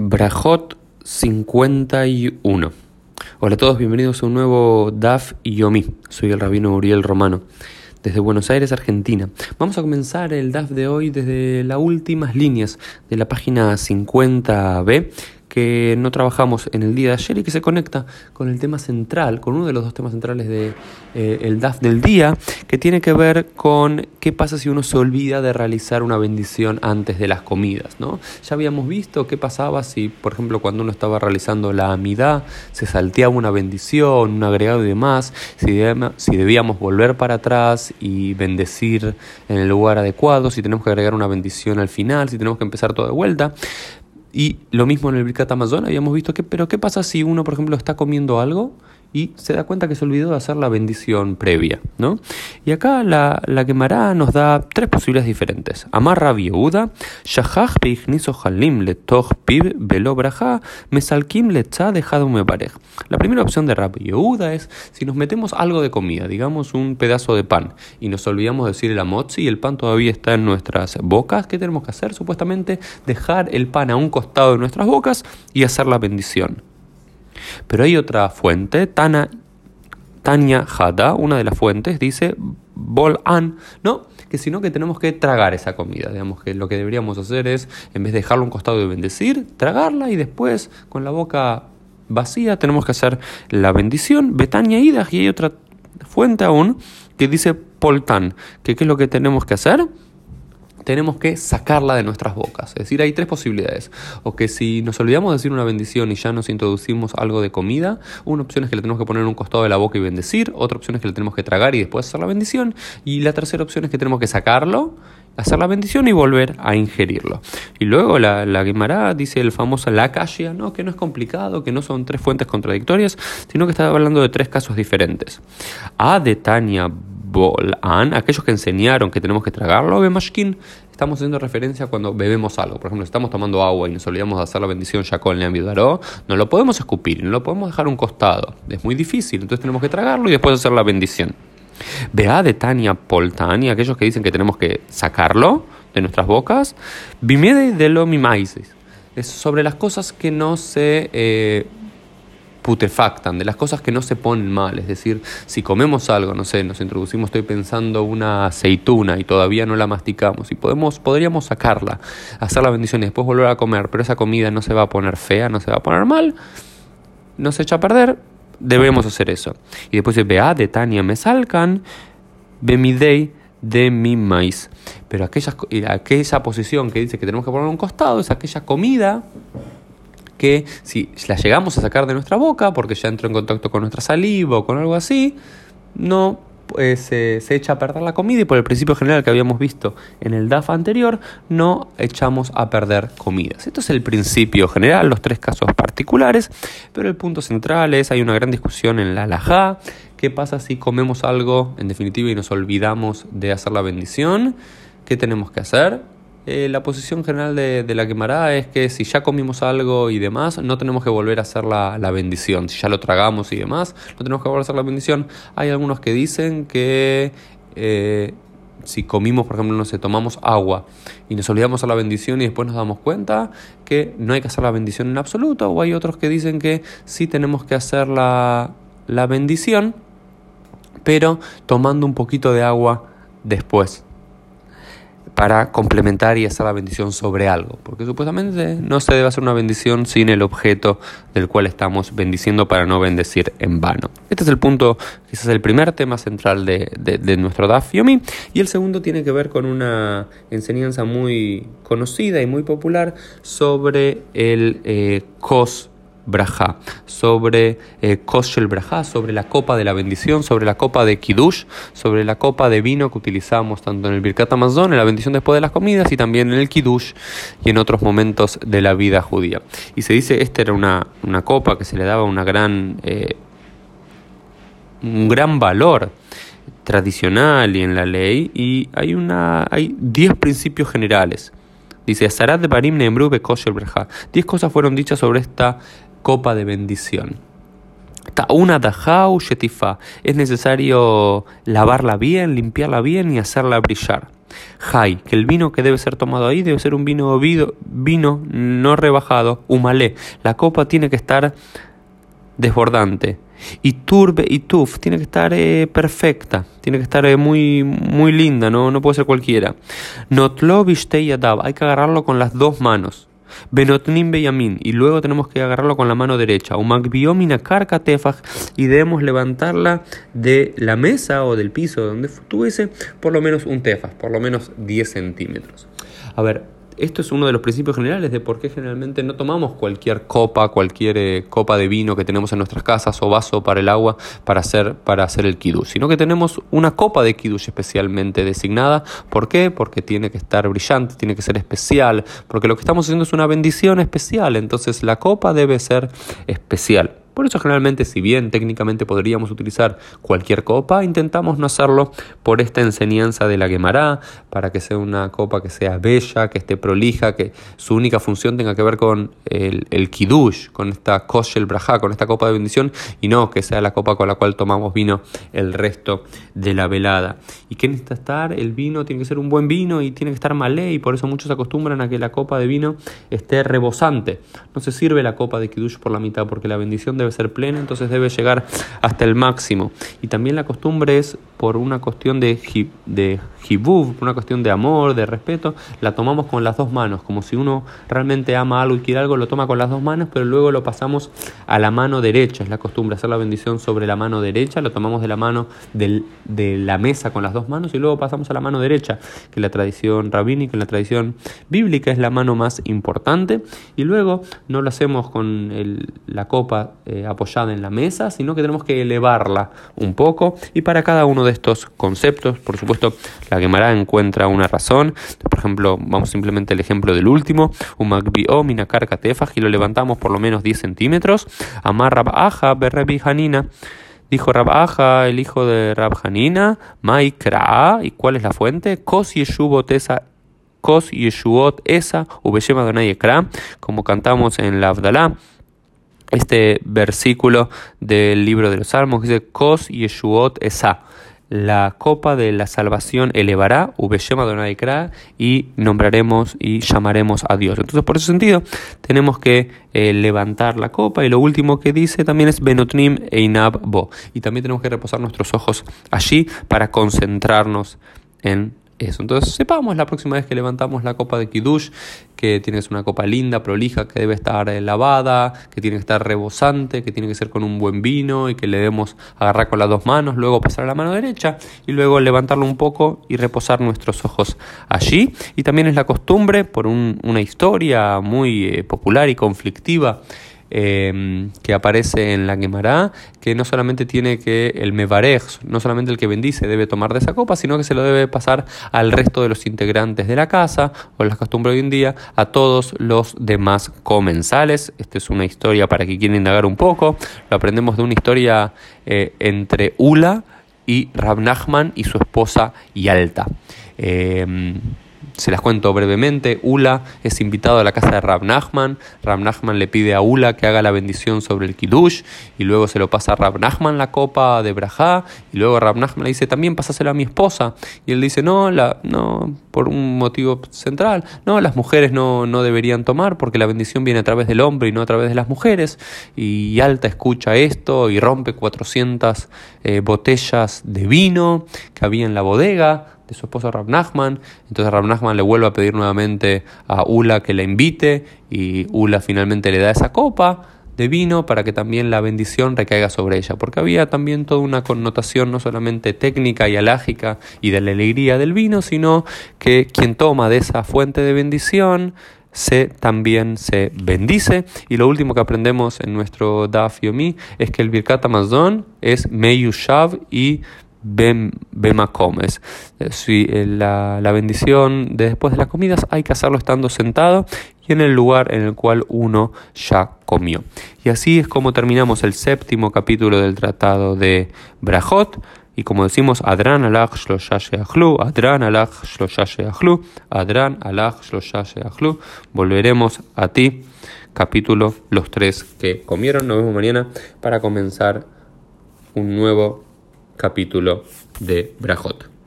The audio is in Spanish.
Brajot 51. Hola a todos, bienvenidos a un nuevo DAF y Yomi. Soy el rabino Uriel Romano, desde Buenos Aires, Argentina. Vamos a comenzar el DAF de hoy desde las últimas líneas de la página 50b, que no trabajamos en el día de ayer y que se conecta con el tema central, con uno de los dos temas centrales del de, eh, DAF del día, que tiene que ver con qué pasa si uno se olvida de realizar una bendición antes de las comidas. ¿no? Ya habíamos visto qué pasaba si, por ejemplo, cuando uno estaba realizando la amidad, se salteaba una bendición, un agregado y demás, si, si debíamos volver para atrás y bendecir en el lugar adecuado, si tenemos que agregar una bendición al final, si tenemos que empezar todo de vuelta. Y lo mismo en el Birkat Amazon, habíamos visto que, pero ¿qué pasa si uno, por ejemplo, está comiendo algo y se da cuenta que se olvidó de hacer la bendición previa, ¿no? Y acá la, la nos da tres posibilidades diferentes. Amar Rabbi Yehuda, Shahach beigniso halim letoch pib velo mesalkim lecha dejado meparej. La primera opción de Rabbi Yehuda es si nos metemos algo de comida, digamos un pedazo de pan, y nos olvidamos de decir el amotzi y el pan todavía está en nuestras bocas, ¿qué tenemos que hacer? Supuestamente dejar el pan a un costado de nuestras bocas y hacer la bendición. Pero hay otra fuente, Tana, Tanya Hada, una de las fuentes, dice Bol An, no, que sino que tenemos que tragar esa comida. Digamos que lo que deberíamos hacer es, en vez de dejarlo a un costado y bendecir, tragarla y después, con la boca vacía, tenemos que hacer la bendición. Betania Ida, y hay otra fuente aún que dice Poltan, que qué es lo que tenemos que hacer tenemos que sacarla de nuestras bocas. Es decir, hay tres posibilidades. O que si nos olvidamos de decir una bendición y ya nos introducimos algo de comida, una opción es que le tenemos que poner en un costado de la boca y bendecir, otra opción es que le tenemos que tragar y después hacer la bendición, y la tercera opción es que tenemos que sacarlo hacer la bendición y volver a ingerirlo. Y luego la, la Guimara dice el famoso la calle, ¿no? que no es complicado, que no son tres fuentes contradictorias, sino que está hablando de tres casos diferentes. A de Tania aquellos que enseñaron que tenemos que tragarlo, Bemashkin, estamos haciendo referencia cuando bebemos algo. Por ejemplo, estamos tomando agua y nos olvidamos de hacer la bendición ya con Leambidaró, no lo podemos escupir, no lo podemos dejar un costado. Es muy difícil, entonces tenemos que tragarlo y después hacer la bendición. Vea de Tania Poltani, aquellos que dicen que tenemos que sacarlo de nuestras bocas. Bimede de lo mimaises. Es sobre las cosas que no se eh, putefactan, de las cosas que no se ponen mal. Es decir, si comemos algo, no sé, nos introducimos, estoy pensando, una aceituna y todavía no la masticamos y podemos, podríamos sacarla, hacer la bendición y después volver a comer, pero esa comida no se va a poner fea, no se va a poner mal, no se echa a perder, debemos hacer eso. Y después dice, vea de Tania me salcan, bemidei de mi maíz. Pero aquella, aquella posición que dice que tenemos que poner un costado es aquella comida que si la llegamos a sacar de nuestra boca, porque ya entró en contacto con nuestra saliva o con algo así, no pues, se echa a perder la comida y por el principio general que habíamos visto en el DAF anterior, no echamos a perder comidas. Esto es el principio general, los tres casos particulares, pero el punto central es, hay una gran discusión en la alajá, ¿qué pasa si comemos algo en definitiva y nos olvidamos de hacer la bendición? ¿Qué tenemos que hacer? Eh, la posición general de, la quemará es que si ya comimos algo y demás, no tenemos que volver a hacer la, bendición. Si ya lo tragamos y demás, no tenemos que volver a hacer la bendición. Hay algunos que dicen que eh, si comimos, por ejemplo, no sé, tomamos agua y nos olvidamos hacer la bendición y después nos damos cuenta que no hay que hacer la bendición en absoluto. O hay otros que dicen que sí tenemos que hacer la, la bendición, pero tomando un poquito de agua después para complementar y hacer la bendición sobre algo, porque supuestamente no se debe hacer una bendición sin el objeto del cual estamos bendiciendo para no bendecir en vano. Este es el punto, quizás el primer tema central de, de, nuestro Daf Yomi, y el segundo tiene que ver con una enseñanza muy conocida y muy popular sobre el eh, Kos Braja, sobre eh, Koshel Braja, sobre la copa de la bendición, sobre la copa de Kiddush, sobre la copa de vino que utilizamos tanto en el Birkat Amazon, en la bendición después de las comidas, y también en el Kiddush y en otros momentos de la vida judía. Y se dice, esta era una, una copa que se le daba una gran, eh, un gran valor tradicional y en la ley, y hay, una, hay 10 principios generales. Dice, Sarat Barim Kosher Braja. Diez cosas fueron dichas sobre esta copa de bendición. Una dajau shetifa. Es necesario lavarla bien, limpiarla bien y hacerla brillar. Jai, que el vino que debe ser tomado ahí debe ser un vino vino no rebajado, humalé. La copa tiene que estar desbordante. Y turbe y tuf tiene que estar eh, perfecta, tiene que estar eh, muy, muy linda, ¿no? no puede ser cualquiera. Notlo yadav, hay que agarrarlo con las dos manos. Benotnim Beyamin, y luego tenemos que agarrarlo con la mano derecha. Umakbiomina karka tefaj, y debemos levantarla de la mesa o del piso donde estuviese por lo menos un tefaj, por lo menos 10 centímetros. A ver, esto es uno de los principios generales de por qué generalmente no tomamos cualquier copa, cualquier eh, copa de vino que tenemos en nuestras casas o vaso para el agua para hacer, para hacer el kiddush, sino que tenemos una copa de kiddush especialmente designada. ¿Por qué? Porque tiene que estar brillante, tiene que ser especial, porque lo que estamos haciendo es una bendición especial, entonces la copa debe ser especial. Por eso generalmente, si bien técnicamente podríamos utilizar cualquier copa, intentamos no hacerlo por esta enseñanza de la Gemara, para que sea una copa que sea bella, que esté prolija, que su única función tenga que ver con el, el kiddush, con esta koshel braja, con esta copa de bendición, y no que sea la copa con la cual tomamos vino el resto de la velada. ¿Y qué necesita estar? El vino tiene que ser un buen vino y tiene que estar malé, y por eso muchos acostumbran a que la copa de vino esté rebosante. No se sirve la copa de kiddush por la mitad, porque la bendición debe ser plena, entonces debe llegar hasta el máximo. Y también la costumbre es por una cuestión de, de por una cuestión de amor, de respeto, la tomamos con las dos manos, como si uno realmente ama algo y quiere algo, lo toma con las dos manos, pero luego lo pasamos a la mano derecha, es la costumbre hacer la bendición sobre la mano derecha, lo tomamos de la mano de la mesa con las dos manos y luego pasamos a la mano derecha, que la tradición rabínica, en la tradición bíblica es la mano más importante, y luego no lo hacemos con la copa eh, apoyada en la mesa, sino que tenemos que elevarla un poco, y para cada uno de estos conceptos, por supuesto, la Gemara encuentra una razón. Por ejemplo, vamos simplemente el ejemplo del último. Un magbio minakar katefaj y lo levantamos por lo menos 10 centímetros. Amar rabaja berrebi hanina. Dijo Rabaja, el hijo de Rab Hanina, Maikra, ¿y cuál es la fuente? Kos yeshubot esa Kos yeshuot esa, ubeshema donai ekra, como cantamos en la Abdalá este versículo del libro de los Salmos dice Kos Yeshuot Esa la copa de la salvación elevará, y nombraremos y llamaremos a Dios. Entonces, por ese sentido, tenemos que eh, levantar la copa y lo último que dice también es Benotnim Einab Bo. Y también tenemos que reposar nuestros ojos allí para concentrarnos en Entonces, sepamos la próxima vez que levantamos la copa de Kiddush, que tiene que ser una copa linda, prolija, que debe estar eh, lavada, que tiene que estar rebosante, que tiene que ser con un buen vino y que le debemos agarrar con las dos manos, luego pasar a la mano derecha y luego levantarlo un poco y reposar nuestros ojos allí. Y también es la costumbre, por una historia muy eh, popular y conflictiva, Em, que aparece en la Gemara, que no solamente tiene que el Mevarej, no solamente el que bendice debe tomar de esa copa, sino que se lo debe pasar al resto de los integrantes de la casa, o las costumbres hoy en día, a todos los demás comensales. Esta es una historia para que quiera indagar un poco, lo aprendemos de una historia eh, entre Ula y Rab Nachman y su esposa Yalta. Em, se las cuento brevemente. Ula es invitado a la casa de Rab Nachman. Rab Nachman le pide a Ula que haga la bendición sobre el Kiddush y luego se lo pasa a Rab Nachman la copa de Brajá y luego Rab Nachman le dice también pásasela a mi esposa y él dice no, la, no por un motivo central, no, las mujeres no, no deberían tomar porque la bendición viene a través del hombre y no a través de las mujeres y Alta escucha esto y rompe 400 eh, botellas de vino que había en la bodega de su esposo Rab Nachman. Entonces Rab Nachman le vuelve a pedir nuevamente a Ula que la invite y Ula finalmente le da esa copa de vino para que también la bendición recaiga sobre ella, porque había también toda una connotación no solamente técnica y alágica y de la alegría del vino, sino que quien toma de esa fuente de bendición se también se bendice. Y lo último que aprendemos en nuestro Daf Yomi es que el Birkat Amazon es Meyushav y Bemacomes. Eh, si eh, la, la bendición de después de las comidas hay que hacerlo estando sentado y en el lugar en el cual uno ya comió. Y así es como terminamos el séptimo capítulo del tratado de Brajot. Y como decimos, Adran alach shlosha Adran alach shlosha Adran alach shlosha Volveremos a ti, capítulo los tres que comieron. Nos vemos mañana para comenzar un nuevo capítulo de Brajot.